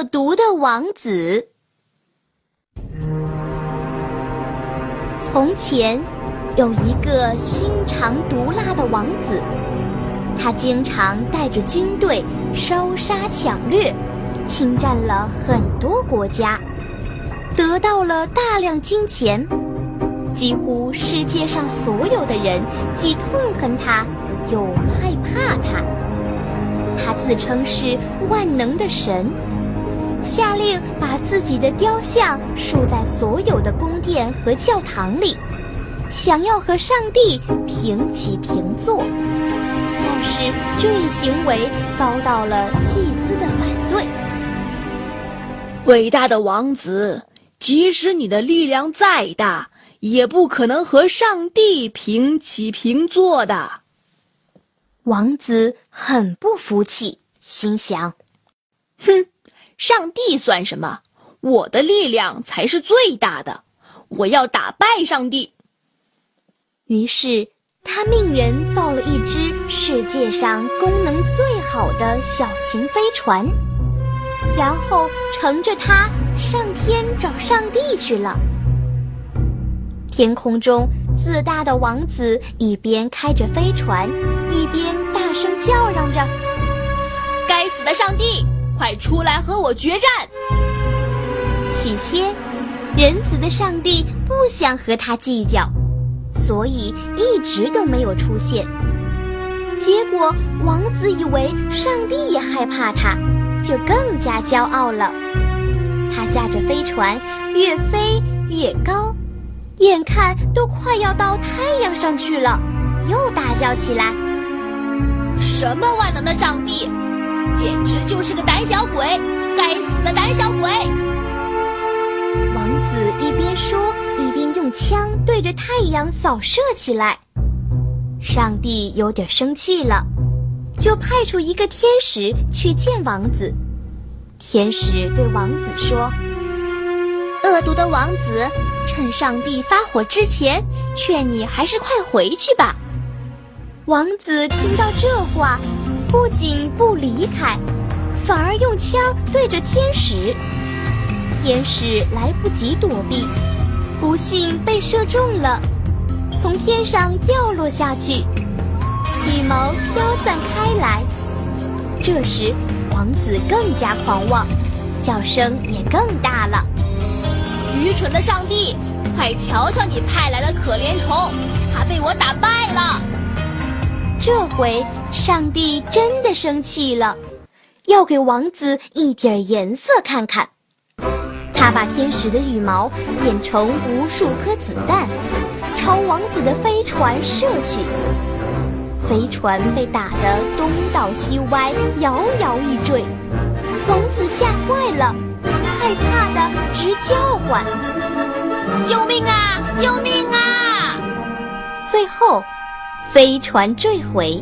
恶毒的王子。从前，有一个心肠毒辣的王子，他经常带着军队烧杀抢掠，侵占了很多国家，得到了大量金钱。几乎世界上所有的人既痛恨他，又害怕他。他自称是万能的神，下令把自己的雕像竖在所有的宫殿和教堂里，想要和上帝平起平坐。但是这一行为遭到了祭司的反对。伟大的王子，即使你的力量再大，也不可能和上帝平起平坐的。王子很不服气，心想：“哼，上帝算什么？我的力量才是最大的！我要打败上帝。”于是他命人造了一只世界上功能最好的小型飞船，然后乘着它上天找上帝去了。天空中。自大的王子一边开着飞船，一边大声叫嚷着：“该死的上帝，快出来和我决战！”起先，仁慈的上帝不想和他计较，所以一直都没有出现。结果，王子以为上帝也害怕他，就更加骄傲了。他驾着飞船，越飞越高。眼看都快要到太阳上去了，又大叫起来：“什么万能的上帝，简直就是个胆小鬼！该死的胆小鬼！”王子一边说，一边用枪对着太阳扫射起来。上帝有点生气了，就派出一个天使去见王子。天使对王子说。恶毒的王子，趁上帝发火之前，劝你还是快回去吧。王子听到这话，不仅不离开，反而用枪对着天使。天使来不及躲避，不幸被射中了，从天上掉落下去，羽毛飘散开来。这时，王子更加狂妄，叫声也更大了。愚蠢的上帝，快瞧瞧你派来的可怜虫，他被我打败了。这回上帝真的生气了，要给王子一点颜色看看。他把天使的羽毛变成无数颗子弹，朝王子的飞船射去。飞船被打得东倒西歪，摇摇欲坠。王子吓坏了。害怕的直叫唤：“救命啊！救命啊！”最后，飞船坠毁，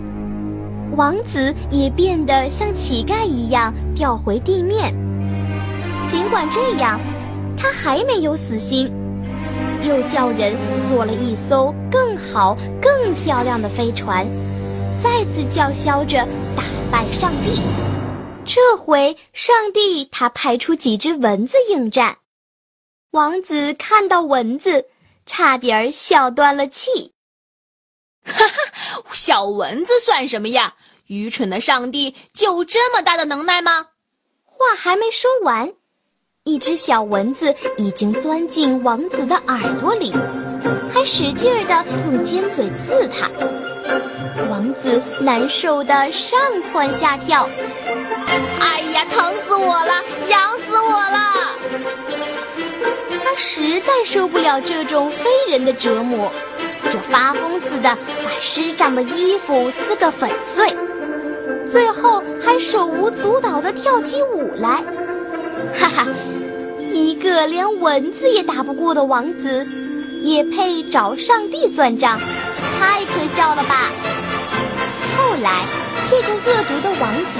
王子也变得像乞丐一样掉回地面。尽管这样，他还没有死心，又叫人做了一艘更好、更漂亮的飞船，再次叫嚣着打败上帝。这回，上帝他派出几只蚊子应战。王子看到蚊子，差点儿笑断了气。哈哈，小蚊子算什么呀？愚蠢的上帝就这么大的能耐吗？话还没说完，一只小蚊子已经钻进王子的耳朵里，还使劲儿的用尖嘴刺他。王子难受的上蹿下跳。哎呀，疼死我了，痒死我了！他实在受不了这种非人的折磨，就发疯似的把师长的衣服撕个粉碎，最后还手舞足蹈的跳起舞来。哈哈，一个连蚊子也打不过的王子，也配找上帝算账？太可笑了吧！后来。这个恶毒的王子